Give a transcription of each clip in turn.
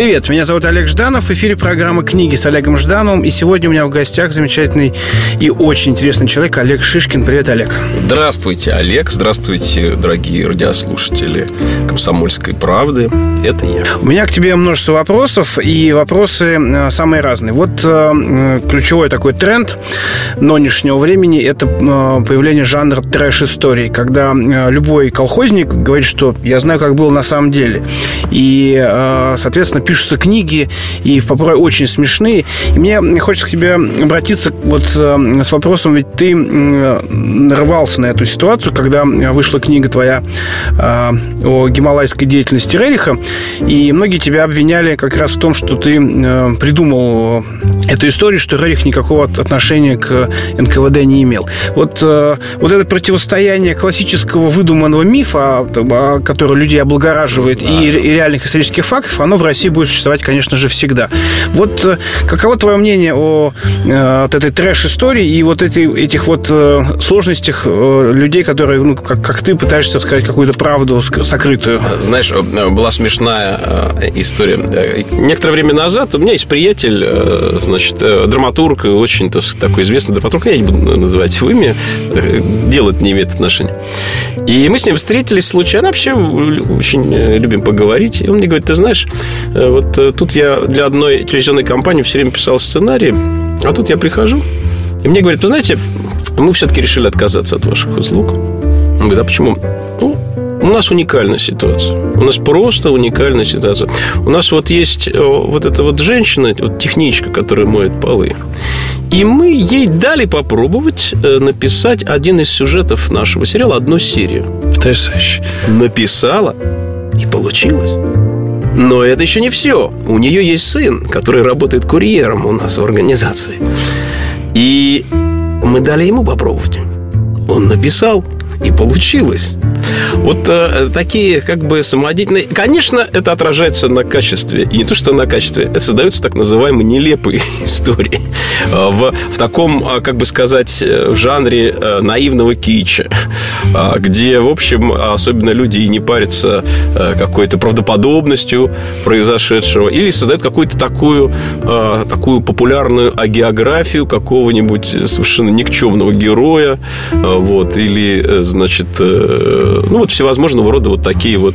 Привет, меня зовут Олег Жданов. В эфире программа «Книги» с Олегом Ждановым. И сегодня у меня в гостях замечательный и очень интересный человек Олег Шишкин. Привет, Олег. Здравствуйте, Олег. Здравствуйте, дорогие радиослушатели «Комсомольской правды». Это я. У меня к тебе множество вопросов, и вопросы э, самые разные. Вот э, ключевой такой тренд нынешнего времени – это э, появление жанра трэш-истории, когда любой колхозник говорит, что я знаю, как было на самом деле. И, соответственно, пишутся книги, и порой очень смешные. И мне хочется к тебе обратиться вот с вопросом, ведь ты нарвался на эту ситуацию, когда вышла книга твоя о гималайской деятельности Рериха, и многие тебя обвиняли как раз в том, что ты э, придумал эту историю, что Рерих никакого отношения к НКВД не имел. Вот, э, вот это противостояние классического выдуманного мифа, который людей облагораживает, да. и, и реальных исторических фактов, оно в России будет существовать, конечно же, всегда. Вот э, каково твое мнение о вот этой трэш-истории и вот этой, этих вот сложностях людей, которые, ну, как, как ты, пытаешься сказать какую-то правду сокрытую? Знаешь, была смешная э, история. Некоторое время назад у меня есть приятель, э, значит, э, драматург, очень такой известный драматург, я не буду называть его имя, дело не имеет отношения. И мы с ним встретились случайно, вообще очень любим поговорить. И он мне говорит, ты знаешь, вот тут я для одной телевизионной компании все время писал сценарий, а тут я прихожу, и мне говорят, вы знаете, мы все-таки решили отказаться от ваших услуг. Он говорит, а почему? Ну, у нас уникальная ситуация. У нас просто уникальная ситуация. У нас вот есть э, вот эта вот женщина, вот техничка, которая моет полы. И мы ей дали попробовать э, написать один из сюжетов нашего сериала, одну серию. Потрясающе. Написала, и получилось. Но это еще не все. У нее есть сын, который работает курьером у нас в организации. И мы дали ему попробовать. Он написал, и получилось. Вот э, такие как бы самодеятельные... Конечно, это отражается на качестве. И не то, что на качестве. Это создаются так называемые нелепые истории. Э, в, в таком, э, как бы сказать, э, в жанре наивного кича. Где, в общем, особенно люди и не парятся какой-то правдоподобностью произошедшего. Или создают какую-то такую, такую популярную агеографию какого-нибудь совершенно никчемного героя. Вот. Или, значит, ну, вот всевозможного рода вот такие вот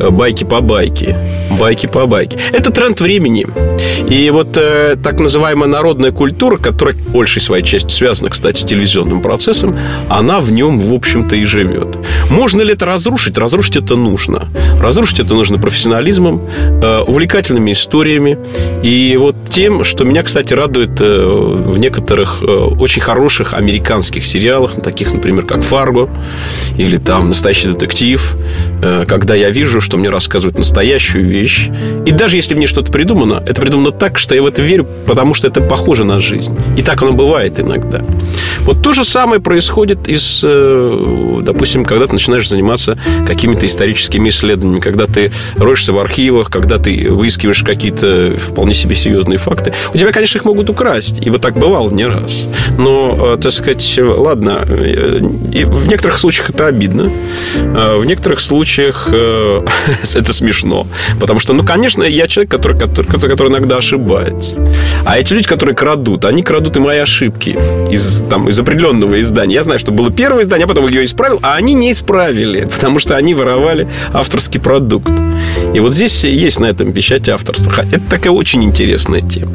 э, байки по байке. Байки по байке. Это тренд времени. И вот э, так называемая народная культура, которая большей своей частью связана, кстати, с телевизионным процессом, она в нем, в общем-то, и живет. Можно ли это разрушить? Разрушить это нужно. Разрушить это нужно профессионализмом, э, увлекательными историями и вот тем, что меня, кстати, радует э, в некоторых э, очень хороших американских сериалах, таких, например, как «Фарго» или там «Настоящий детектив», э, когда я вижу, что мне рассказывают настоящую вещь. И даже если в ней что-то придумано, это придумано так, что я в это верю, потому что это похоже на жизнь. И так оно бывает иногда. Вот то же самое происходит из, э, допустим, когда ты начинаешь заниматься какими-то историческими исследованиями, когда ты роешься в архивах, когда ты выискиваешь какие-то вполне себе серьезные факты. У тебя, конечно, их могут украсть. И вот так бывало не раз. Но, э, так сказать, ладно, и в некоторых случаях это обидно. Э, в некоторых случаях э, это смешно. Потому что, ну, конечно, я человек, который, который, который иногда ошибается. А эти люди, которые крадут, они крадут и мои ошибки из, там, из определенного издания. Я знаю, что было первое издание, а потом ее исправил, а они не исправили, потому что они воровали авторский продукт. И вот здесь есть на этом печать авторства. Это такая очень интересная тема.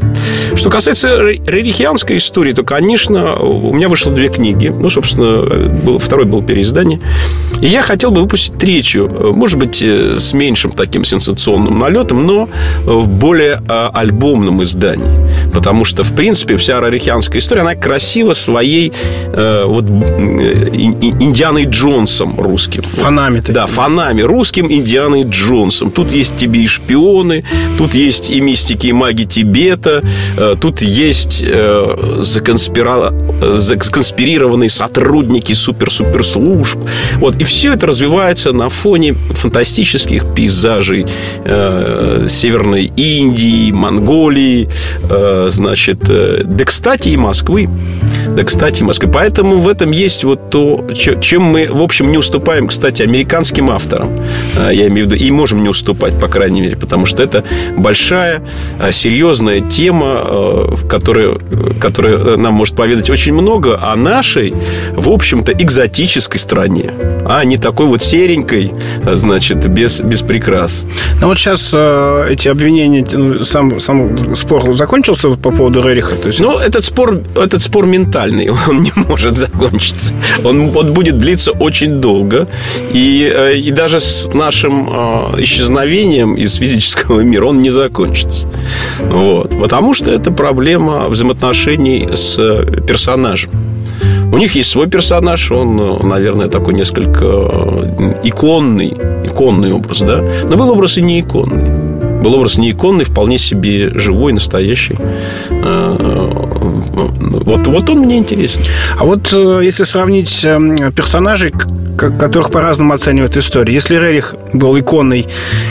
Что касается рерихианской истории, то, конечно, у меня вышло две книги. Ну, собственно, был, второй был переиздание. И я хотел бы выпустить третью, может быть, э, с меньшим таким сенсационным налетом, но в более а, альбомном издании. Потому что, в принципе, вся рарихианская история, она красива своей э, вот, э, Индианой Джонсом русским. Фанами. Да, фанами. Русским Индианой Джонсом. Тут есть тебе и шпионы, тут есть и мистики, и маги Тибета, э, тут есть э, законспира... законспирированные сотрудники супер-супер служб. Вот. И все это развивается на фоне фантастических пейзажей э, Северной Индии, Монголии, э, значит, э, да, кстати, и Москвы. Да, кстати, Москвы. Поэтому в этом есть вот то, чем мы, в общем, не уступаем, кстати, американским авторам. Э, я имею в виду, и можем не уступать, по крайней мере, потому что это большая, э, серьезная тема, э, которая, которая нам может поведать очень много о нашей, в общем-то, экзотической стране, а не такой вот серенькой, значит, без, без прикрас. Ну вот сейчас э, эти обвинения, ну, сам, сам спор закончился по поводу Рериха? То есть... Ну, этот спор, этот спор ментальный, он не может закончиться. Он, он будет длиться очень долго. И, э, и даже с нашим э, исчезновением из физического мира он не закончится. Вот. Потому что это проблема взаимоотношений с персонажем. У них есть свой персонаж, он, наверное, такой несколько э, иконный, иконный образ, да? Но был образ и не иконный. Был образ не иконный, вполне себе живой, настоящий. Э, вот, вот он мне интересен. А вот э, если сравнить персонажей, которых по-разному оценивают истории. Если Рерих был иконной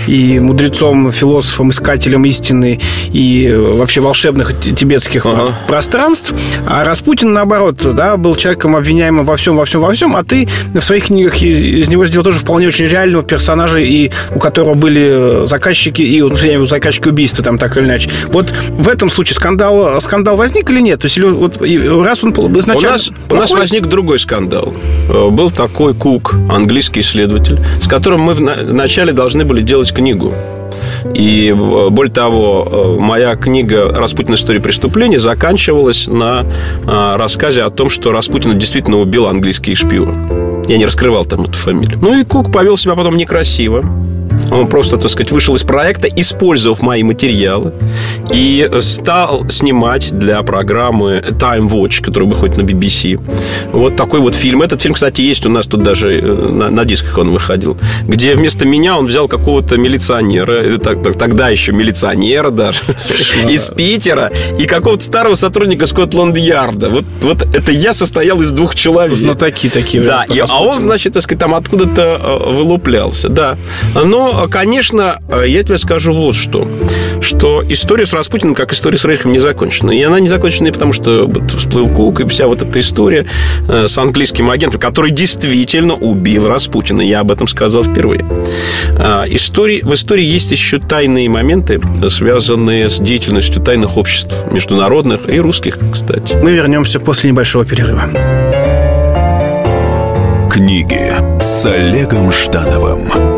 и мудрецом, философом, искателем истины и вообще волшебных тибетских ага. пространств, а Распутин, наоборот, да, был человеком обвиняемым во всем, во всем, во всем, а ты в своих книгах из него сделал тоже вполне очень реального персонажа, и у которого были заказчики, и ну, заказчики убийства там так или иначе. Вот в этом случае скандал, скандал возник или нет? То есть вот, раз он изначально... У нас, у нас возник другой скандал. Э, был такой Ку Кук, английский исследователь, с которым мы вначале должны были делать книгу. И э, более того, э, моя книга «Распутин. История преступления» заканчивалась на рассказе о том, что Распутина действительно убил английский шпион. Я не раскрывал там эту фамилию. Ну и Кук повел себя потом некрасиво. Он просто, так сказать, вышел из проекта, использовав мои материалы и стал снимать для программы Time Watch, которая выходит на BBC. Вот такой вот фильм. Этот фильм, кстати, есть у нас тут даже э, на, на дисках он выходил, где вместо меня он взял какого-то милиционера, э, так, так, тогда еще милиционера даже, Смешно. из Питера, и какого-то старого сотрудника Скотланд-Ярда. Вот, вот это я состоял из двух человек. Знатоки такие. Да, и, а он, значит, так сказать, там откуда-то э, вылуплялся, да. Но конечно, я тебе скажу вот что. Что история с Распутиным, как история с Рейхом, не закончена. И она не закончена, потому что всплыл Кук, и вся вот эта история э, с английским агентом, который действительно убил Распутина. Я об этом сказал впервые. А, истории, в истории есть еще тайные моменты, связанные с деятельностью тайных обществ, международных и русских, кстати. Мы вернемся после небольшого перерыва. Книги с Олегом Ждановым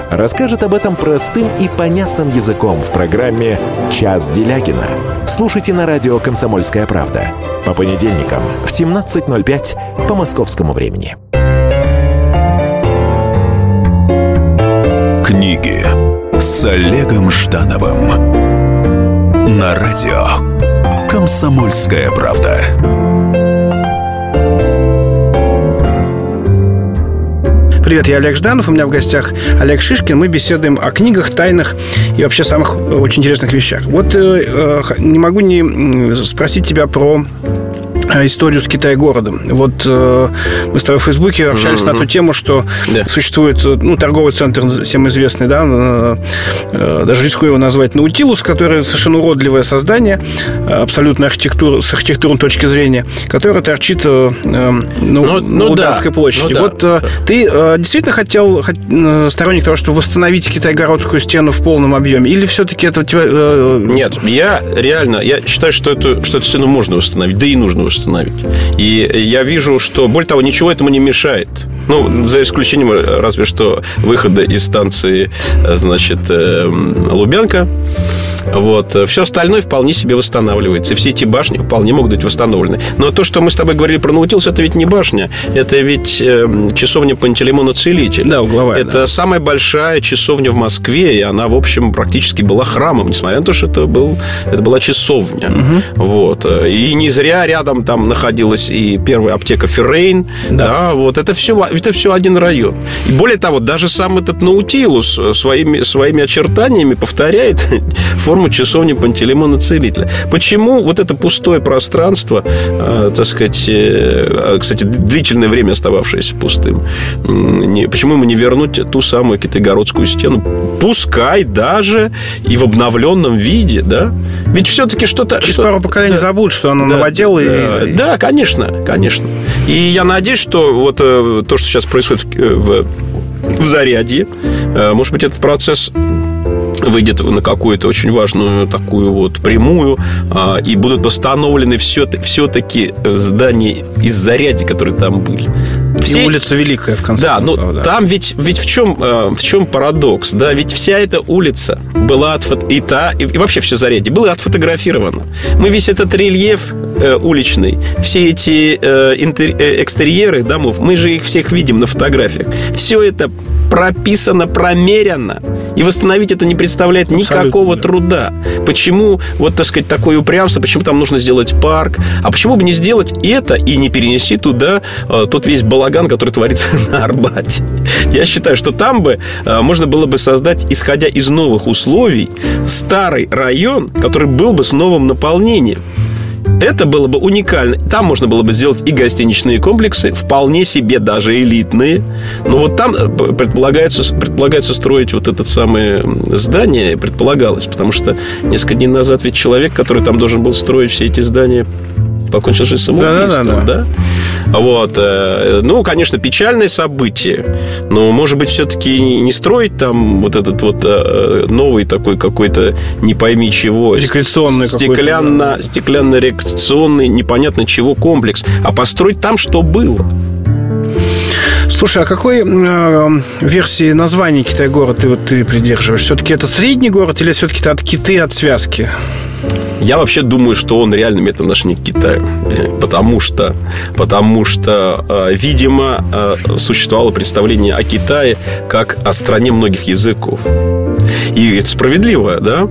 расскажет об этом простым и понятным языком в программе «Час Делягина». Слушайте на радио «Комсомольская правда» по понедельникам в 17.05 по московскому времени. Книги с Олегом Ждановым на радио «Комсомольская правда». Привет, я Олег Жданов, у меня в гостях Олег Шишкин. Мы беседуем о книгах, тайнах и вообще самых очень интересных вещах. Вот э, э не могу не спросить тебя про историю с Китай-городом. Вот э, мы с тобой в Фейсбуке общались mm-hmm. на ту тему, что yeah. существует э, ну, торговый центр всем известный, да, э, э, даже рискую его назвать Наутилус, который совершенно уродливое создание, абсолютно архитектура, с архитектурной точки зрения, которое торчит э, э ну, ну, на Луганской да. площади. Ну, вот да. э, ты э, действительно хотел сторонник того, чтобы восстановить Китай-городскую стену в полном объеме, или все-таки это тебя... Э... Нет, я реально, я считаю, что эту, что эту стену можно восстановить, да и нужно восстановить остановить. И я вижу, что, более того, ничего этому не мешает. Ну, за исключением разве что выхода из станции, значит, Лубянка. Вот. Все остальное вполне себе восстанавливается. И все эти башни вполне могут быть восстановлены. Но то, что мы с тобой говорили про Наутилус, это ведь не башня. Это ведь э, часовня Пантелеймона Целителя. Да, угловая. Это да. самая большая часовня в Москве, и она, в общем, практически была храмом, несмотря на то, что это, был, это была часовня. Угу. Вот. И не зря рядом там находилась и первая аптека Феррейн. Да. да. вот. Это все, это все один район. И более того, даже сам этот Наутилус своими, своими очертаниями повторяет форму часовни Пантелеймона Целителя. Почему вот это пустое пространство, э, так сказать, э, кстати, длительное время остававшееся пустым, почему ему не вернуть ту самую Китайгородскую стену? Пускай даже и в обновленном виде, да? Ведь все-таки что-то... Через что пару поколений да, забудут, что оно да, новодело. Да, и... да, конечно, конечно. И я надеюсь, что вот э, то, что сейчас происходит в, в, в зарядье, может быть, этот процесс выйдет на какую-то очень важную такую вот прямую, а, и будут восстановлены все, все-таки здания из заряди, которые там были. Все... И улица Великая, в конце да, концов. Ну, да, там ведь, ведь в, чем, э, в чем парадокс? Да, ведь вся эта улица была отфото... и та, и, и вообще все заряди было отфотографировано. Мы весь этот рельеф э, уличный, все эти э, интер... э, экстерьеры домов, мы же их всех видим на фотографиях. Все это прописано, промерено. И восстановить это не представляет никакого Абсолютно. труда. Почему, вот, так сказать, такое упрямство, почему там нужно сделать парк, а почему бы не сделать это и не перенести туда э, тот весь балаган, который творится на Арбате. Я считаю, что там бы э, можно было бы создать, исходя из новых условий, старый район, который был бы с новым наполнением. Это было бы уникально. Там можно было бы сделать и гостиничные комплексы, вполне себе даже элитные. Но вот там э, предполагается, предполагается строить вот это самое здание, предполагалось, потому что несколько дней назад ведь человек, который там должен был строить все эти здания, покончил жизнь самоубийством, да? да, да, да. Вот. Э, ну, конечно, печальное событие. Но, может быть, все-таки не строить там вот этот вот э, новый такой какой-то не пойми чего. Рекреационный стеклянно, да. Стеклянно-рекреационный, непонятно чего комплекс. А построить там, что было. Слушай, а какой э, версии названия Китай-город ты, вот, ты придерживаешь? Все-таки это средний город или все-таки это от Киты, от связки? Я вообще думаю, что он реально имеет отношение к Китаю. Потому что, потому что э, видимо, э, существовало представление о Китае как о стране многих языков. И это справедливо, да?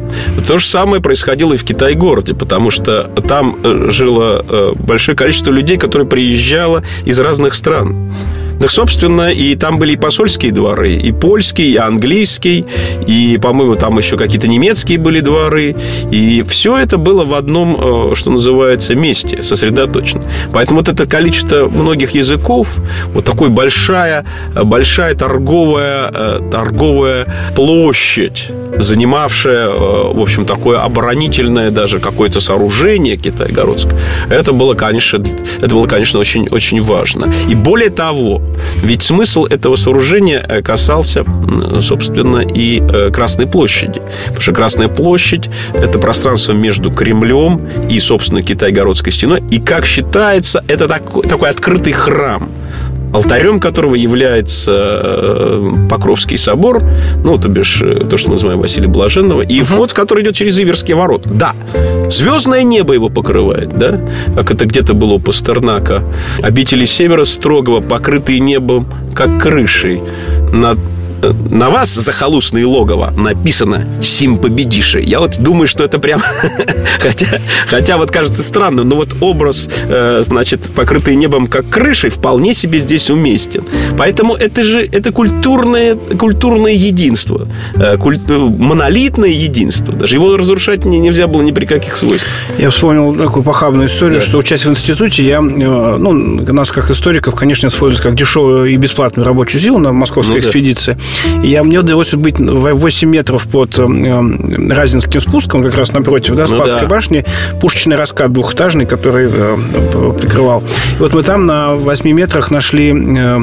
То же самое происходило и в Китай-городе, потому что там э, жило большое количество людей, которые приезжало из разных стран. Так, собственно, и там были и посольские дворы, и польский, и английский, и, по-моему, там еще какие-то немецкие были дворы. И все это было в одном, э, что называется, месте сосредоточено. Поэтому вот это количество многих языков, вот такой большая, большая торговая, э, торговая площадь, занимавшая, э, в общем, такое оборонительное даже какое-то сооружение Китайгородское, это было, конечно, это было, конечно, очень, очень важно. И более того, ведь смысл этого сооружения э, касался, собственно, и э, Красной площади. Потому что Красная площадь – это пространство между Кремлем и, собственно, Китай-городской стеной. И, как считается, это такой, такой открытый храм – алтарем которого является э, Покровский собор, ну, то бишь, э, то, что мы называем Василия Блаженного, и uh-huh. вход, который идет через Иверские ворота. Да, звездное небо его покрывает, да, как это где-то было у Пастернака. Обители севера строгого, покрытые небом, как крышей над на вас, захолустные логово, написано «Сим победиши». Я вот думаю, что это прям... хотя, хотя вот кажется странным, но вот образ, э, значит, покрытый небом как крышей, вполне себе здесь уместен. Поэтому это же это культурное, культурное единство, э, культ, э, монолитное единство. Даже его разрушать не, нельзя было ни при каких свойствах. Я вспомнил такую похабную историю, да. что учась в институте, я, э, ну, нас как историков, конечно, используют как дешевую и бесплатную рабочую силу на московской ну, экспедиции. Да. Я, мне удалось быть 8 метров под э, Разинским спуском, как раз напротив, да, Спасской ну, да. башни, пушечный раскат двухэтажный, который э, прикрывал. И вот мы там на 8 метрах нашли э,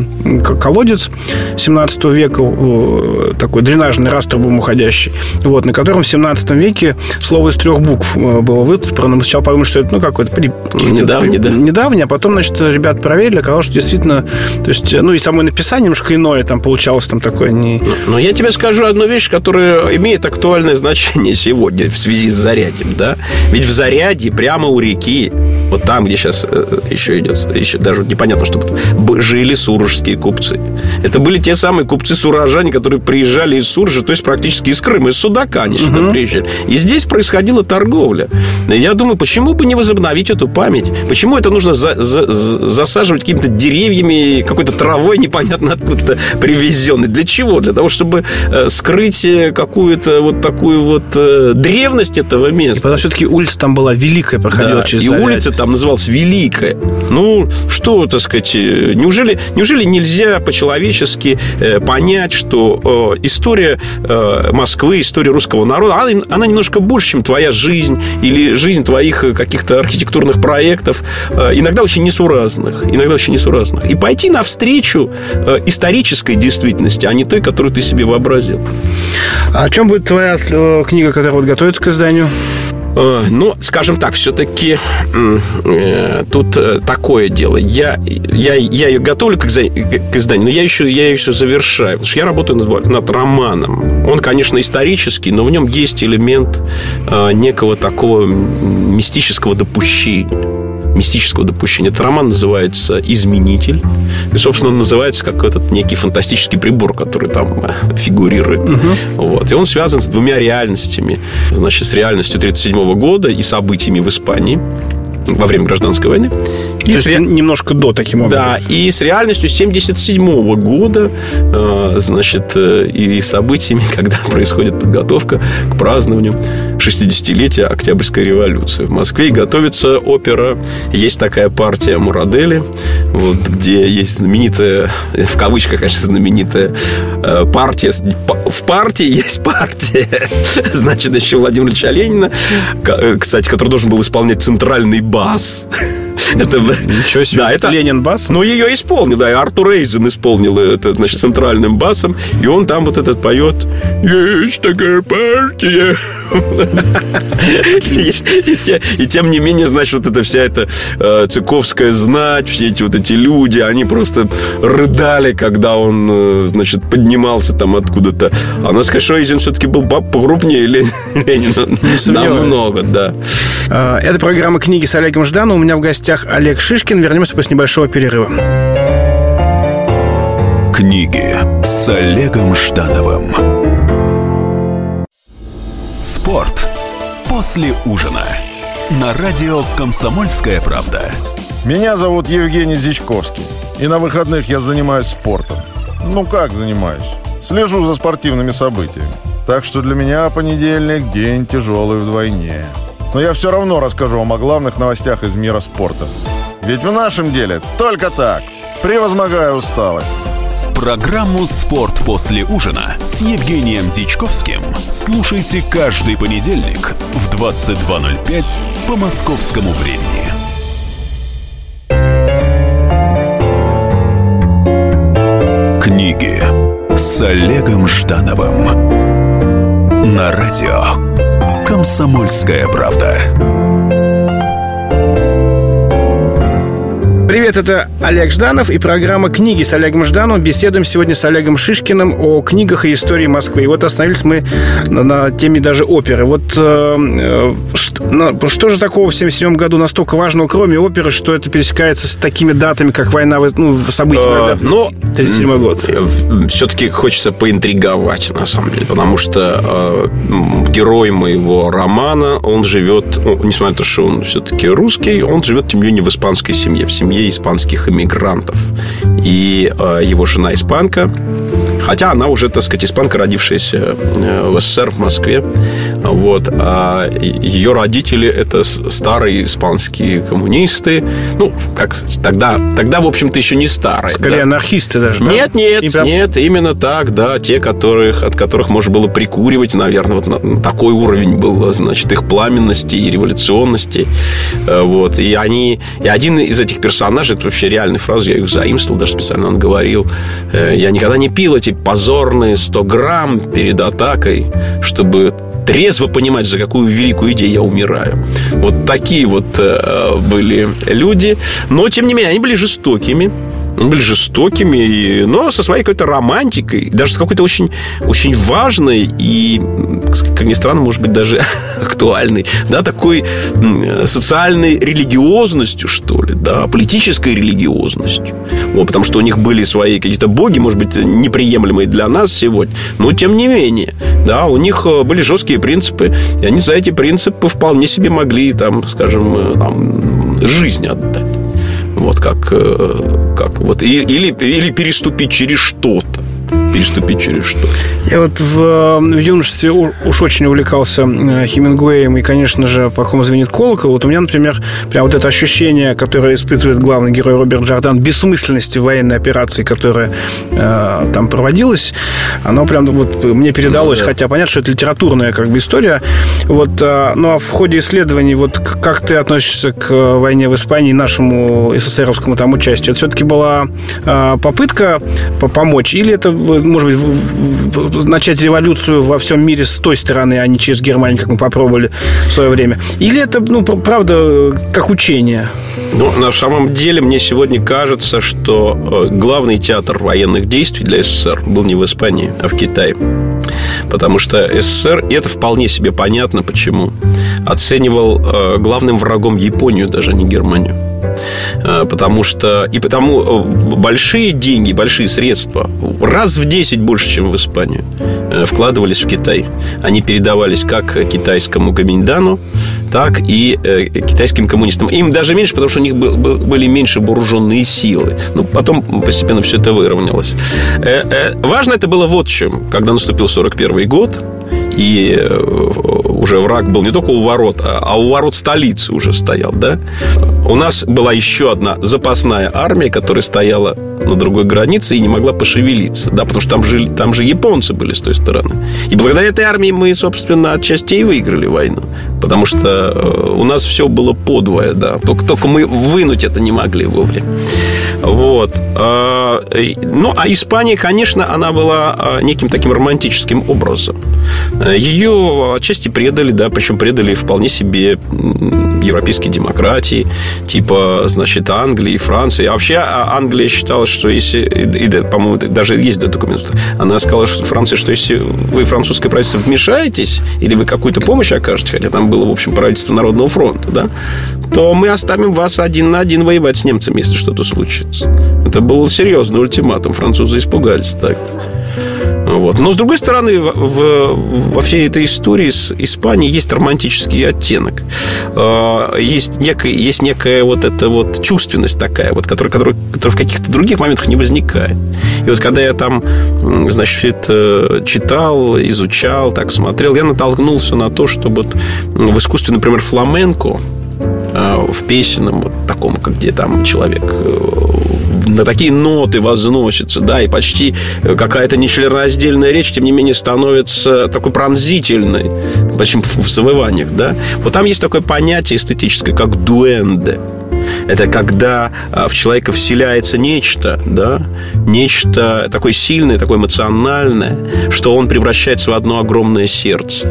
колодец 17 века, э, такой дренажный раструбом уходящий, вот, на котором в 17 веке слово из трех букв э, было выцеплено. Мы сначала подумали, что это, ну, какой-то при... недавний, да? недавний, а потом, значит, ребят проверили, оказалось, что действительно, то есть, ну, и само написание немножко иное там получалось, там такое не... Но, я тебе скажу одну вещь, которая имеет актуальное значение сегодня в связи с зарядьем, да? Ведь в заряде прямо у реки, вот там, где сейчас э, еще идет, еще даже непонятно, что жили сурожские купцы. Это были те самые купцы-сурожане, которые приезжали из Суржа, то есть практически из Крыма, из Судака они сюда угу. приезжали. И здесь происходила торговля. Я думаю, почему бы не возобновить эту память? Почему это нужно за, за, засаживать какими-то деревьями, какой-то травой непонятно откуда привезенной? Для чего? Для того, чтобы э, скрыть э, какую-то вот такую вот э, древность этого места. И потому все-таки улица там была великая, проходила да, через И улица там называлась Великая. Ну, что, так сказать, неужели, неужели нельзя по-человечески понять, что история Москвы, история русского народа, она, она немножко больше, чем твоя жизнь или жизнь твоих каких-то архитектурных проектов, иногда очень несуразных, иногда очень несуразных. И пойти навстречу исторической действительности, а не той, которую ты себе вообразил. А о чем будет твоя э, книга, которая вот готовится к изданию? Э, ну, скажем так, все-таки э, тут э, такое дело. Я, я, я ее готовлю к, к изданию, но я еще, я еще завершаю. Потому что я работаю над, над романом. Он, конечно, исторический, но в нем есть элемент э, некого такого мистического допущения мистического допущения. Этот роман называется «Изменитель». И, собственно, он называется как этот некий фантастический прибор, который там э, фигурирует. Угу. Вот. И он связан с двумя реальностями. Значит, с реальностью 1937 года и событиями в Испании во время гражданской войны. И То с ре... немножко до таким образом. Да, и с реальностью 77 года, э, значит, э, и событиями, когда происходит подготовка к празднованию 60-летия Октябрьской революции. В Москве готовится опера. Есть такая партия Мурадели, вот, где есть знаменитая, в кавычках, конечно, знаменитая э, партия. В партии есть партия. Значит, еще Владимира Ильича Ленина, кстати, который должен был исполнять центральный бас. Это, Ничего себе, да, это, Ленин бас? Ну, ее исполнил, да, и Артур Рейзен исполнил это, значит, центральным басом, и он там вот этот поет «Есть такая партия». И тем не менее, значит, вот эта вся эта э, цыковская знать, все эти вот эти люди, они просто рыдали, когда он, э, значит, поднимался там откуда-то. А надо сказать, что Рейзен все-таки был погрупнее Ленина. Намного, да. А, это программа «Книги с Олегом Жданом». У меня в гостях Олег Шишкин. Вернемся после небольшого перерыва. Книги с Олегом Ждановым. Спорт после ужина. На радио «Комсомольская правда». Меня зовут Евгений Зичковский. И на выходных я занимаюсь спортом. Ну как занимаюсь? Слежу за спортивными событиями. Так что для меня понедельник – день тяжелый вдвойне. Но я все равно расскажу вам о главных новостях из мира спорта. Ведь в нашем деле только так, превозмогая усталость. Программу «Спорт после ужина» с Евгением Дичковским слушайте каждый понедельник в 22.05 по московскому времени. Книги с Олегом Ждановым на радио «Комсомольская правда». Привет, это Олег Жданов и программа «Книги» с Олегом Ждановым. Беседуем сегодня с Олегом Шишкиным о книгах и истории Москвы. И вот остановились мы на, на теме даже оперы. Вот э, э что, же такого в 1977 году настолько важного, кроме оперы, что это пересекается с такими датами, как война, ну, события, э, Но 37 год? Все-таки хочется поинтриговать, на самом деле, потому что э, герой моего романа, он живет, ну, несмотря на то, что он все-таки русский, он живет, тем не менее, в испанской семье, в семье семье испанских иммигрантов. И э, его жена испанка, хотя она уже, так сказать, испанка, родившаяся э, в СССР в Москве, Вот. А ее родители – это старые испанские коммунисты. Ну, как тогда, тогда в общем-то, еще не старые. Скорее да? анархисты даже, Нет, да? нет, прям... нет, именно так, да. Те, которых, от которых можно было прикуривать, наверное, вот на, такой уровень был, значит, их пламенности и революционности. Э, вот. И они... И один из этих персонажей, это вообще реальная фраза, я их заимствовал, даже специально он говорил, э, я никогда не пил эти позорные 100 грамм перед атакой, чтобы трезво понимать, за какую великую идею я умираю. Вот такие вот э, были люди. Но, тем не менее, они были жестокими были жестокими, но со своей какой-то романтикой, даже с какой-то очень, очень важной и, как ни странно, может быть, даже актуальной, да, такой социальной религиозностью, что ли, да, политической религиозностью. Вот, потому что у них были свои какие-то боги, может быть, неприемлемые для нас сегодня, но тем не менее, да, у них э, были жесткие принципы, и они за эти принципы вполне себе могли, там, скажем, э, там, жизнь отдать. Вот как, э, как вот, или, или переступить через что-то переступить через что? Я вот в, в юношестве уж очень увлекался э, Хемингуэем и, конечно же, по кому звенит колокол. Вот у меня, например, прям вот это ощущение, которое испытывает главный герой Роберт Джордан, бессмысленности военной операции, которая э, там проводилась, оно прям вот мне передалось, ну, да. хотя понятно, что это литературная как бы история. Вот, э, ну а в ходе исследований, вот как ты относишься к войне в Испании, нашему СССРовскому там участию? Это все-таки была э, попытка помочь или это может быть, начать революцию во всем мире с той стороны, а не через Германию, как мы попробовали в свое время? Или это, ну, правда, как учение? Ну, на самом деле, мне сегодня кажется, что э, главный театр военных действий для СССР был не в Испании, а в Китае. Потому что СССР, и это вполне себе понятно почему, оценивал э, главным врагом Японию, даже не Германию. Э, потому что и потому э, большие деньги, большие средства раз в 10 больше, чем в Испанию э, вкладывались в Китай. Они передавались как китайскому Гаминьдану, так и китайским коммунистам. Им даже меньше, потому что у них были меньше вооруженные силы. Ну, потом постепенно все это выровнялось. Важно это было вот чем. Когда наступил 41 год, и уже враг был не только у ворот, а, а у ворот столицы уже стоял, да? У нас была еще одна запасная армия, которая стояла на другой границе и не могла пошевелиться, да, потому что там, жили, там же японцы были с той стороны. И благодаря этой армии мы, собственно, отчасти и выиграли войну, потому что э, у нас все было подвое, да, только, только мы вынуть это не могли вовремя. Вот. А, ну, а Испания, конечно, она была а, неким таким романтическим образом. Ее отчасти предали, да, причем предали вполне себе европейские демократии, типа, значит, Англии, Франции. А вообще а, Англия считала, что если... И, по-моему, даже есть документ, она сказала, что Франция, что если вы, французское правительство, вмешаетесь, или вы какую-то помощь окажете, хотя там было, в общем, правительство Народного фронта, да, то мы оставим вас один на один воевать с немцами, если что-то случится. Это был серьезный ультиматум. Французы испугались так. Вот. Но, с другой стороны, в, в, во всей этой истории с Испанией есть романтический оттенок. А, есть некая, есть некая вот эта вот чувственность такая, вот, которая, которая, которая в каких-то других моментах не возникает. И вот когда я там, значит, это читал, изучал, так смотрел, я натолкнулся на то, что вот в искусстве, например, фламенко, в песенном вот таком, где там человек э, на такие ноты возносится, да, и почти какая-то нечленораздельная речь, тем не менее, становится такой пронзительной, почти в завываниях, да. Вот там есть такое понятие эстетическое, как дуэнде. Это когда а, в человека вселяется нечто, да, нечто такое сильное, такое эмоциональное, что он превращается в одно огромное сердце.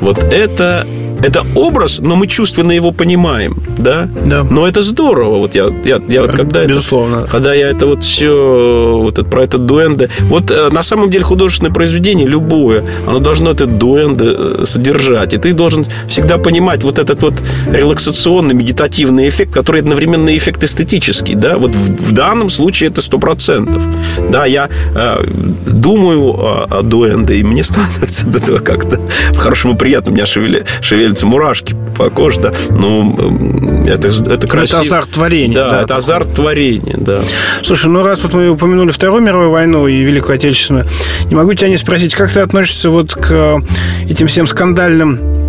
Вот это это образ, но мы чувственно его понимаем, да? Да. Но это здорово. Вот я, я, я вот когда Безусловно. Это, когда я это вот все, вот это, про это дуэнде... Вот э, на самом деле художественное произведение, любое, оно должно это дуэнде э, содержать. И ты должен всегда понимать вот этот вот релаксационный, медитативный эффект, который одновременно эффект эстетический, да? Вот в, в данном случае это сто процентов. Да, я э, думаю о, о дуэнде, и мне становится от этого как-то по-хорошему приятно. У меня шевели, шевелится говорится, мурашки по коже, да. Ну, это, это красиво. Это азарт творения. Да, да это азарт творения, да. Слушай, ну раз вот мы упомянули Вторую мировую войну и Великую Отечественную, не могу тебя не спросить, как ты относишься вот к этим всем скандальным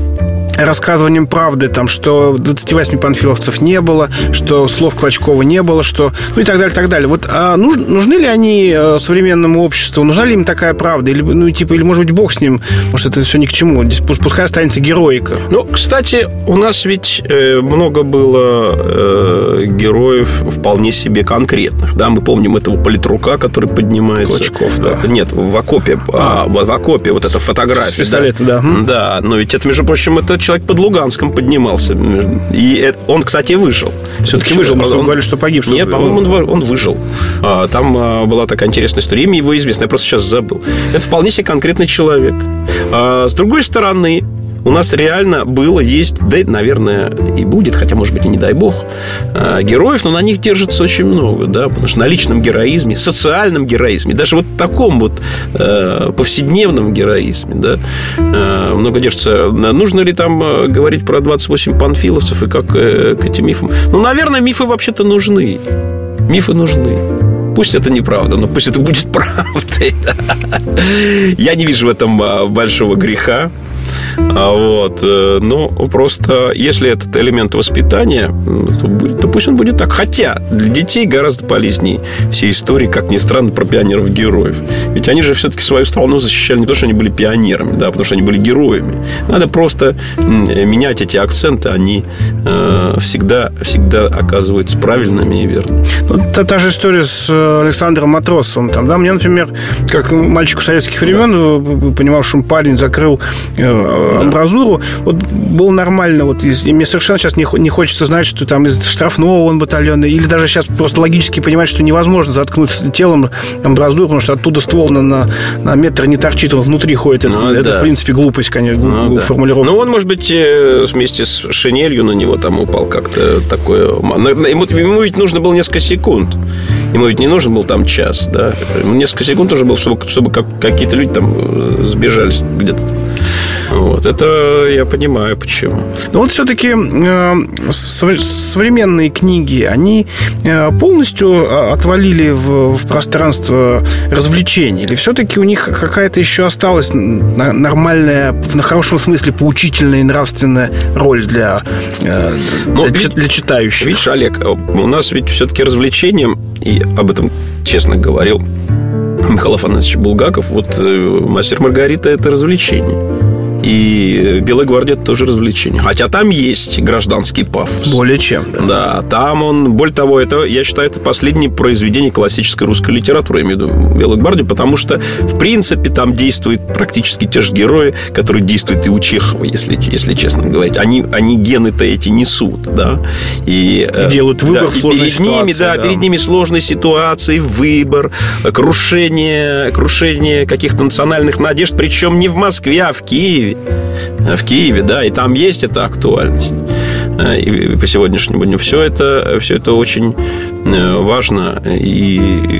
рассказыванием правды, там, что 28 панфиловцев не было, что слов Клочкова не было, что... Ну и так далее, так далее. Вот а нуж, нужны ли они э, современному обществу? Нужна ли им такая правда? Или, ну, типа, или, может быть, бог с ним? Может, это все ни к чему. Здесь пускай останется героика. Ну, кстати, у нас ведь э, много было э, героев вполне себе конкретных. Да, мы помним этого политрука, который поднимается. Клочков, да. Нет, в окопе. А, в, в окопе вот эта фотография. Пистолеты, да. Да, да но ведь это, между прочим, это человек под Луганском поднимался. И он, кстати, выжил. Все-таки выжил. Он, он говорили, что погиб. Нет, по-моему, он, он выжил. А, там а, была такая интересная история. Имя его известно, я просто сейчас забыл. Это вполне себе конкретный человек. А, с другой стороны, у нас реально было, есть, да, наверное, и будет, хотя, может быть, и не дай бог, э, героев, но на них держится очень много, да, потому что на личном героизме, социальном героизме, даже вот таком вот э, повседневном героизме, да, э, много держится. Нужно ли там говорить про 28 панфиловцев и как к этим мифам? Ну, наверное, мифы вообще-то нужны. Мифы нужны. Пусть это неправда, но пусть это будет правдой. Я не вижу в этом большого греха. А вот. Э, ну, просто если этот элемент воспитания, то, пусть он будет так. Хотя для детей гораздо полезнее все истории, как ни странно, про пионеров-героев. Ведь они же все-таки свою страну защищали не то, что они были пионерами, да, потому что они были героями. Надо просто менять эти акценты, они э, всегда, всегда оказываются правильными и верными. Ну, та, же история с э, Александром Матросовым. Там, да, мне, например, как мальчику советских времен, да. понимавшим парень закрыл да. амбразуру. Вот было нормально. Вот, и мне совершенно сейчас не, не хочется знать, что там из штрафного он батальона, или даже сейчас просто логически понимать, что невозможно заткнуть телом амбразуру, потому что оттуда ствол на, на, на метр не торчит, он внутри ходит. Это, ну, это да. в принципе, глупость, конечно, ну, да. формулировка. Ну, он, может быть, э, вместе с шинелью на него там упал как-то такое... Ему, ему ведь нужно было несколько секунд. Ему ведь не нужен был там час, да. Несколько секунд нужно было, чтобы, чтобы как, какие-то люди там э, сбежались где-то. Вот. Это я понимаю, почему. Но вот все-таки э, современные книги, они э, полностью а, отвалили в, в пространство развлечений? Или все-таки у них какая-то еще осталась нормальная, в хорошем смысле, поучительная и нравственная роль для, э, Но для, ведь, для читающих? Видишь, Олег, у нас ведь все-таки развлечением, и об этом честно говорил Михаил Афанасьевич Булгаков, вот «Мастер Маргарита» – это развлечение. И «Белая гвардия» – это тоже развлечение. Хотя там есть гражданский пафос. Более чем, да. Да, там он... Более того, это, я считаю, это последнее произведение классической русской литературы, я имею в виду «Белую гвардию», потому что, в принципе, там действуют практически те же герои, которые действуют и у Чехова, если, если честно говорить. Они, они гены-то эти несут, да. И, и делают выбор да, в сложной перед ситуации, ними, да, да, перед ними сложные ситуации, выбор, крушение, крушение каких-то национальных надежд, причем не в Москве, а в Киеве. В Киеве, да, и там есть эта актуальность. Э, и по сегодняшнему дню все это, все это очень э, важно, и,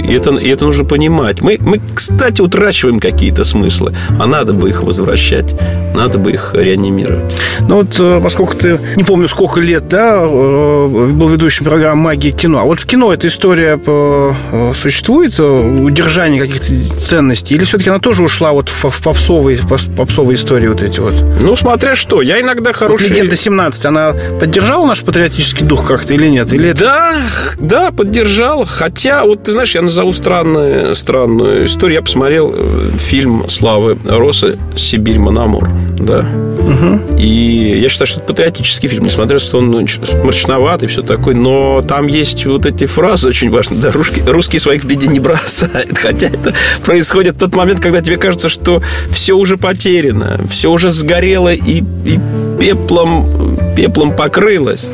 и, это, и это нужно понимать. Мы, мы, кстати, утрачиваем какие-то смыслы, а надо бы их возвращать, надо бы их реанимировать. Ну вот, э, поскольку ты, не помню, сколько лет, да, был ведущим программы «Магия кино», а вот в кино эта история существует, удержание каких-то ценностей, или все-таки она тоже ушла вот в, в попсовые, попсовые истории вот эти вот? Ну, смотря что, я иногда хороший... Вот «Легенда 17», она поддержал наш патриотический дух как-то или нет? Или да, да, поддержал. Хотя, вот ты знаешь, я назову странную, странную историю. Я посмотрел э, фильм Славы Росы «Сибирь Мономор». Да? Угу. И я считаю, что это патриотический фильм, несмотря на то, что он ну, мрачноватый, все такое. Но там есть вот эти фразы очень важные. Да, русские, русские своих в беде не бросают. Хотя это происходит в тот момент, когда тебе кажется, что все уже потеряно, все уже сгорело и, и пеплом, пеплом покрылось.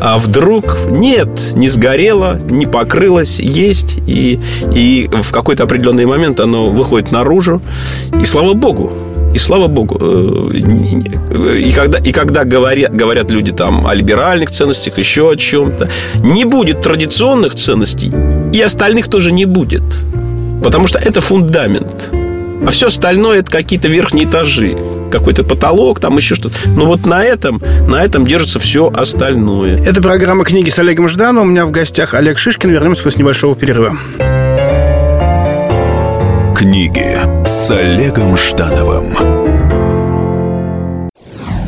А вдруг нет, не сгорело, не покрылось, есть. И, и в какой-то определенный момент оно выходит наружу. И слава богу, и слава богу, э, и когда, и когда говорят, говорят люди там о либеральных ценностях, еще о чем-то, не будет традиционных ценностей, и остальных тоже не будет. Потому что это фундамент. А все остальное это какие-то верхние этажи. Какой-то потолок, там еще что-то. Но вот на этом, на этом держится все остальное. Это программа «Книги с Олегом Ждановым». У меня в гостях Олег Шишкин. Вернемся после небольшого перерыва. Книги с Олегом Ждановым.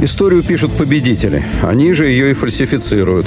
Историю пишут победители. Они же ее и фальсифицируют.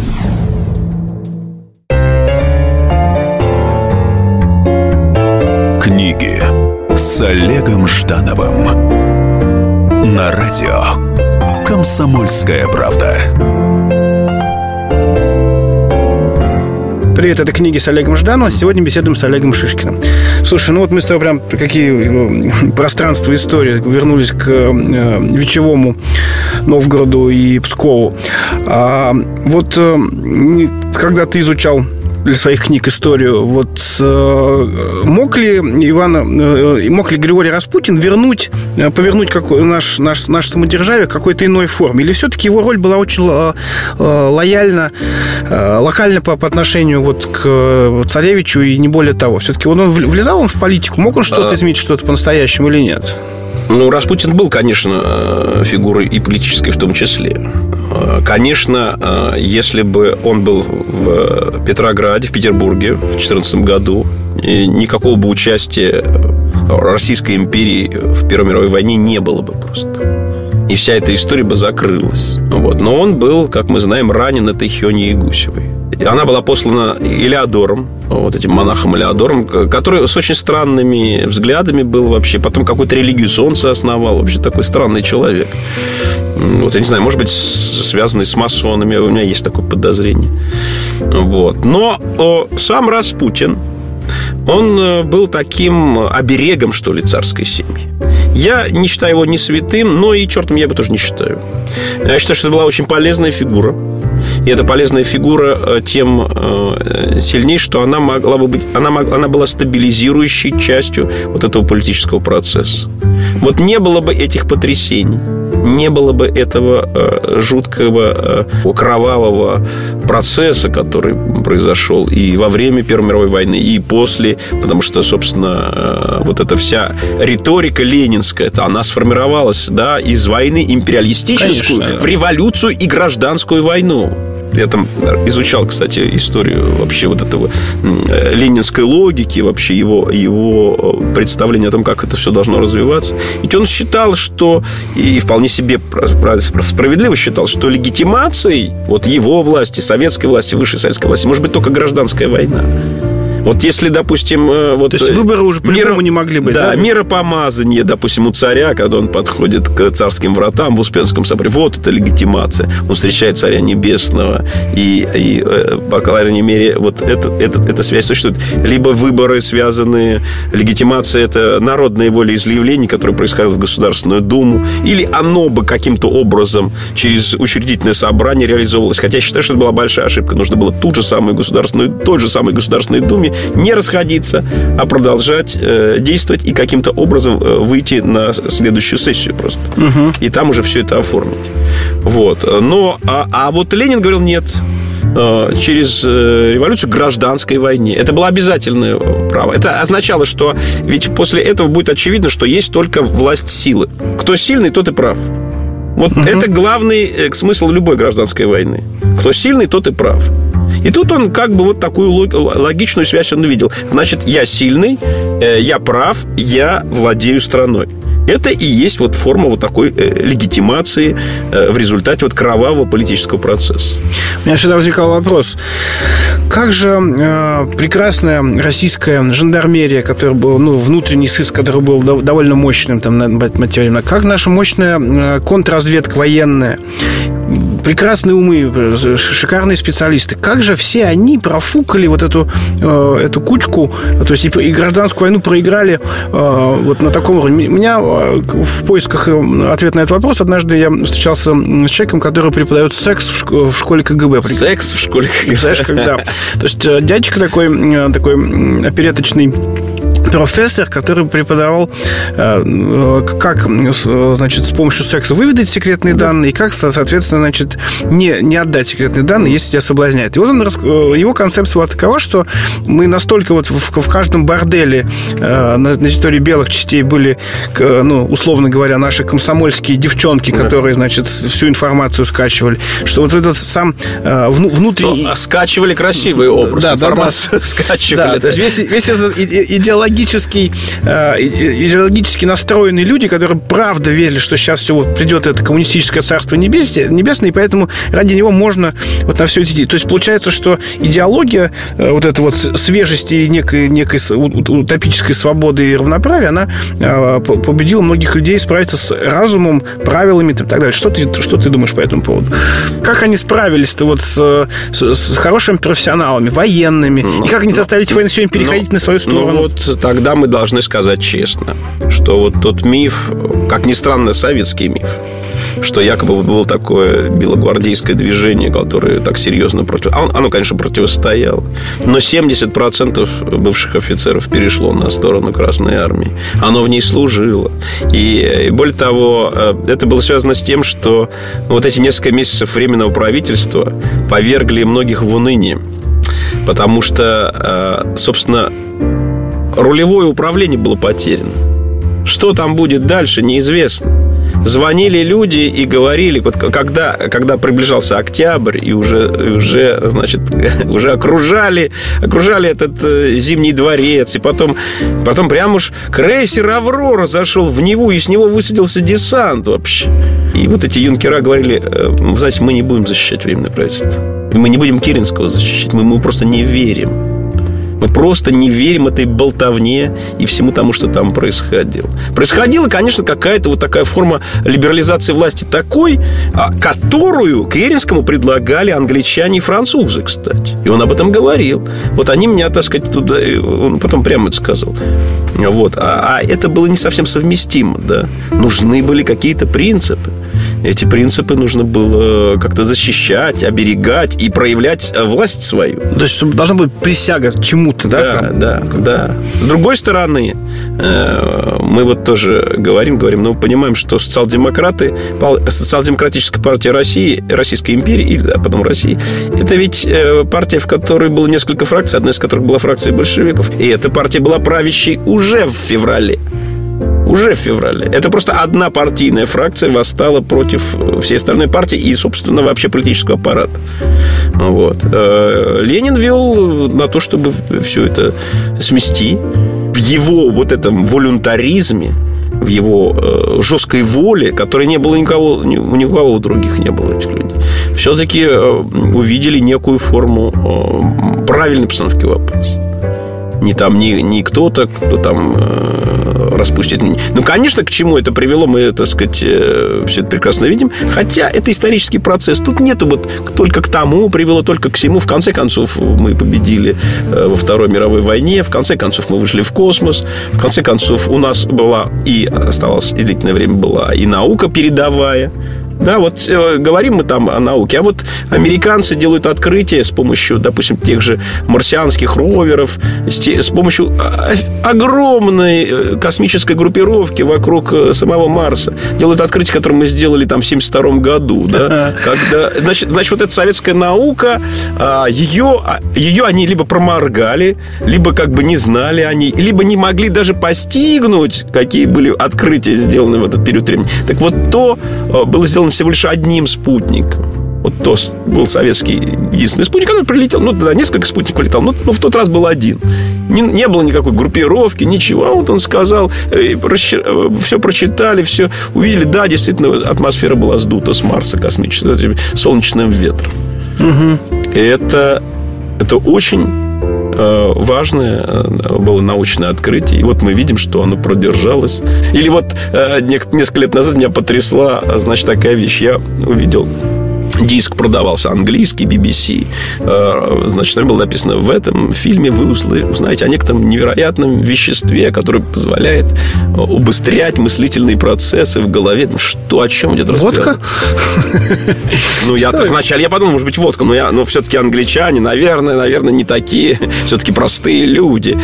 Книги с Олегом Ждановым на радио «Комсомольская правда». Привет, это книги с Олегом Ждановым. Сегодня беседуем с Олегом Шишкиным. Слушай, ну вот мы с тобой прям какие э, пространства истории вернулись к э, Вечевому Новгороду и Пскову. А вот э, когда ты изучал для своих книг историю. Вот э, мог ли Иван, э, мог ли Григорий Распутин вернуть, э, повернуть как, наш, наш, наш самодержавие в какой-то иной форме? Или все-таки его роль была очень э, э, лояльна, э, локальна по, по отношению вот к царевичу и не более того? Все-таки он, он влезал он в политику? Мог он что-то изменить, что-то по-настоящему или нет? Ну, Распутин был, конечно, фигурой и политической в том числе. Конечно, если бы он был в Петрограде, в Петербурге в 2014 году, никакого бы участия Российской империи в Первой мировой войне не было бы просто. И вся эта история бы закрылась. Вот. Но он был, как мы знаем, ранен этой Хёней Гусевой. Она была послана Илеодором, вот этим монахом Илеодором, который с очень странными взглядами был вообще. Потом какую-то религию солнца основал. Вообще такой странный человек. Вот, я не знаю, может быть, связанный с масонами. У меня есть такое подозрение. Вот. Но о, сам Распутин, он э, был таким оберегом, что ли, царской семьи. Я не считаю его ни святым, но и чертом я бы тоже не считаю. Я считаю, что это была очень полезная фигура. И эта полезная фигура э, тем э, сильнее, что она могла бы быть, она, она была стабилизирующей частью вот этого политического процесса. Вот не было бы этих потрясений не было бы этого э, жуткого, э, кровавого процесса, который произошел и во время Первой мировой войны, и после, потому что, собственно, э, вот эта вся риторика ленинская, это она сформировалась, да, из войны империалистическую Конечно, в революцию и гражданскую войну. Я там изучал, кстати, историю вообще вот этого э, ленинской логики, вообще его, его э, представление о том, как это все должно развиваться. Ведь он считал, что, и вполне себе справедливо считал, что легитимацией вот его власти, советской власти, высшей советской власти может быть только гражданская война. Вот если, допустим... Э, вот, То есть выборы уже по-любому не могли быть, да? Да, миропомазание, допустим, у царя, когда он подходит к царским вратам в Успенском соборе, вот это легитимация. Он встречает царя небесного. И, и э, по крайней мере, вот это, это, эта связь существует. Либо выборы связанные, легитимация – это народное волеизъявление, которое происходило в Государственную Думу, или оно бы каким-то образом через учредительное собрание реализовывалось. Хотя я считаю, что это была большая ошибка. Нужно было ту же самую Государственную, той же самой Государственной Думе не расходиться, а продолжать э, действовать и каким-то образом э, выйти на следующую сессию просто. Угу. И там уже все это оформить. Вот. Но, а, а вот Ленин говорил, нет, э, через э, революцию гражданской войне. Это было обязательное право. Это означало, что ведь после этого будет очевидно, что есть только власть силы. Кто сильный, тот и прав. Вот угу. это главный э, смысл любой гражданской войны. Кто сильный, тот и прав. И тут он как бы вот такую логичную связь он увидел. Значит, я сильный, э, я прав, я владею страной. Это и есть вот форма вот такой э, легитимации э, в результате вот кровавого политического процесса. У меня всегда возникал вопрос. Как же э, прекрасная российская жандармерия, которая была, ну, внутренний сыск, который был довольно мощным там на материально, как наша мощная э, контрразведка военная прекрасные умы, шикарные специалисты. Как же все они профукали вот эту, эту кучку, то есть и гражданскую войну проиграли вот на таком уровне. У меня в поисках ответа на этот вопрос однажды я встречался с человеком, который преподает секс в школе КГБ. Секс в школе КГБ? Знаешь, когда... То есть дядечка такой, такой опереточный профессор, который преподавал, э, как, значит, с помощью секса выведать секретные данные и как, соответственно, значит, не, не отдать секретные данные, если тебя соблазняют. И вот он, э, его концепция была такова, что мы настолько вот в, в каждом борделе э, на, территории белых частей были, ну, условно говоря, наши комсомольские девчонки, которые, значит, всю информацию скачивали, что вот этот сам внутренний... Ну, скачивали красивый образ, да, информацию да, да. скачивали. Да, то есть весь, весь этот идеологический идеологический, э, идеологически настроенные люди, которые правда верили, что сейчас все вот придет это коммунистическое царство небесное, небесное, и поэтому ради него можно вот на все идти. То есть получается, что идеология э, вот этой вот свежести и некой, некой утопической свободы и равноправия, она э, победила многих людей справиться с разумом, правилами и так далее. Что ты, что ты думаешь по этому поводу? Как они справились-то вот с, с, с хорошими профессионалами, военными? Ну, и как они заставили ну, сегодня переходить ну, на свою сторону? Ну, вот тогда мы должны сказать честно, что вот тот миф, как ни странно, советский миф, что якобы было такое белогвардейское движение, которое так серьезно против... Оно, оно конечно, противостояло. Но 70% бывших офицеров перешло на сторону Красной Армии. Оно в ней служило. И, и более того, э, это было связано с тем, что вот эти несколько месяцев временного правительства повергли многих в уныние. Потому что, э, собственно, рулевое управление было потеряно. Что там будет дальше, неизвестно. Звонили люди и говорили, вот когда, когда приближался октябрь, и уже, уже, значит, уже окружали, окружали этот э, зимний дворец, и потом, потом прям уж крейсер «Аврора» зашел в Неву, и с него высадился десант вообще. И вот эти юнкера говорили, э, знаете, мы не будем защищать временное правительство. Мы не будем Керенского защищать, мы ему просто не верим. Мы просто не верим этой болтовне и всему тому, что там происходило. Происходила, конечно, какая-то вот такая форма либерализации власти такой, а, которую Керенскому предлагали англичане и французы, кстати. И он об этом говорил. Вот они меня, так сказать, туда... Он потом прямо это сказал. Вот. А, а это было не совсем совместимо, да. Нужны были какие-то принципы. Эти принципы нужно было как-то защищать, оберегать и проявлять э, власть свою. То есть, чтобы должна быть присяга к чему-то, да? Да, да, да. С другой стороны, э, мы вот тоже говорим, говорим, но понимаем, что социал-демократы, социал-демократическая партия России, Российской империи, или да, потом России, это ведь э, партия, в которой было несколько фракций, одна из которых была фракция большевиков. И эта партия была правящей уже в феврале уже в феврале. Это просто одна партийная фракция восстала против всей остальной партии и, собственно, вообще политического аппарата. Вот. Э, Ленин вел на то, чтобы все это смести. В его вот этом волюнтаризме, в его э, жесткой воле, которой не было никого, у никого у других не было этих людей, все-таки э, увидели некую форму э, правильной постановки вопроса не там не, не кто-то, кто там э, распустит. Ну, конечно, к чему это привело, мы, так сказать, э, все это прекрасно видим. Хотя это исторический процесс. Тут нету вот только к тому, привело только к всему. В конце концов, мы победили э, во Второй мировой войне. В конце концов, мы вышли в космос. В конце концов, у нас была и оставалось длительное время была и наука передовая. Да, вот э, говорим мы там о науке, а вот американцы делают открытия с помощью, допустим, тех же марсианских роверов, с, те, с помощью а, огромной э, космической группировки вокруг э, самого Марса. Делают открытие, которое мы сделали там в 72 году, да, когда, значит, значит, вот эта советская наука, ее, а, ее а, они либо проморгали, либо как бы не знали они, либо не могли даже постигнуть, какие были открытия сделаны в этот период времени. Так вот, то было сделано всего лишь одним спутником. Вот то был советский единственный спутник, который прилетел. Ну, тогда несколько спутников летал, но, но в тот раз был один. Не, не было никакой группировки, ничего. А вот он сказал, э, просчер... Э, все прочитали, все увидели. Да, действительно, атмосфера была сдута с Марса космическим, солнечным ветром. Угу. Это, это очень важное э, было научное открытие. И вот мы видим, что оно продержалось. Или вот э, несколько лет назад меня потрясла, значит, такая вещь. Я увидел Диск продавался английский, BBC. Э, значит, там было написано, в этом фильме вы узнаете о некотором невероятном веществе, которое позволяет э, убыстрять мыслительные процессы в голове. Ну, что, о чем идет разговор? Водка? Ну, я вначале, я подумал, может быть, водка, но, я, но все-таки англичане, наверное, наверное, не такие, все-таки простые люди.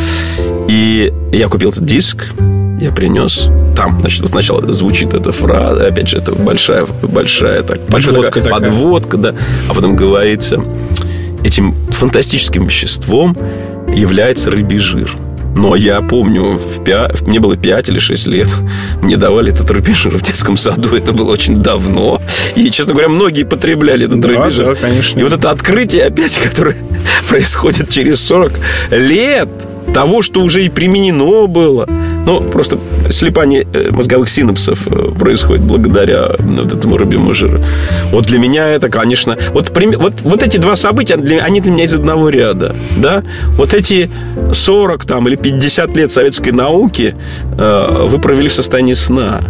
И я купил этот диск, я принес. Там, значит, сначала звучит эта фраза, опять же, это большая, большая так, Подводка такая, такая. подводка, да. А потом говорится, этим фантастическим веществом является рыбий жир. Но я помню, в пя... мне было 5 или 6 лет, мне давали этот рыбий жир в детском саду, это было очень давно. И, честно говоря, многие потребляли этот Да, рыбий жир. да, конечно. И вот это открытие опять, которое происходит через 40 лет того, что уже и применено было. Ну, просто слепание э, мозговых синапсов э, происходит благодаря вот этому рыбьему жиру. Вот для меня это, конечно... Вот, вот, вот эти два события, они для меня из одного ряда. Да? Вот эти 40 там, или 50 лет советской науки э, вы провели в состоянии сна.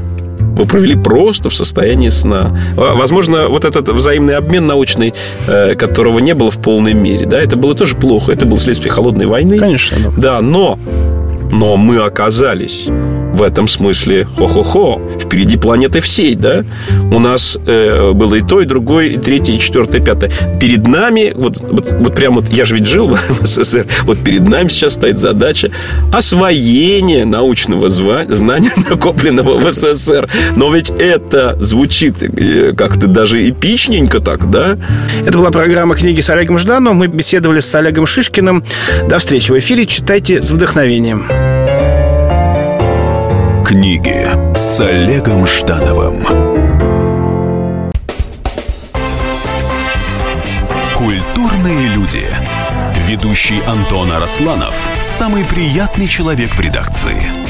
Вы провели просто в состоянии сна. Возможно, вот этот взаимный обмен научный, э, которого не было в полной мере, да, это было тоже плохо. Это было следствие холодной войны. Конечно, да. Да, но, но мы оказались в этом смысле хо-хо-хо. Впереди планеты всей, да? У нас э, было и то, и другое, и третье, и четвертое, и пятое. Перед нами, вот, вот, вот прям вот, я же ведь жил в СССР, вот перед нами сейчас стоит задача освоения научного знания, накопленного в СССР. Но ведь это звучит э, как-то даже эпичненько так, да? Это была программа «Книги с Олегом Ждановым». Мы беседовали с Олегом Шишкиным. До встречи в эфире. Читайте с вдохновением. Книги с Олегом Ждановым. Культурные люди. Ведущий Антон Арасланов – самый приятный человек в редакции.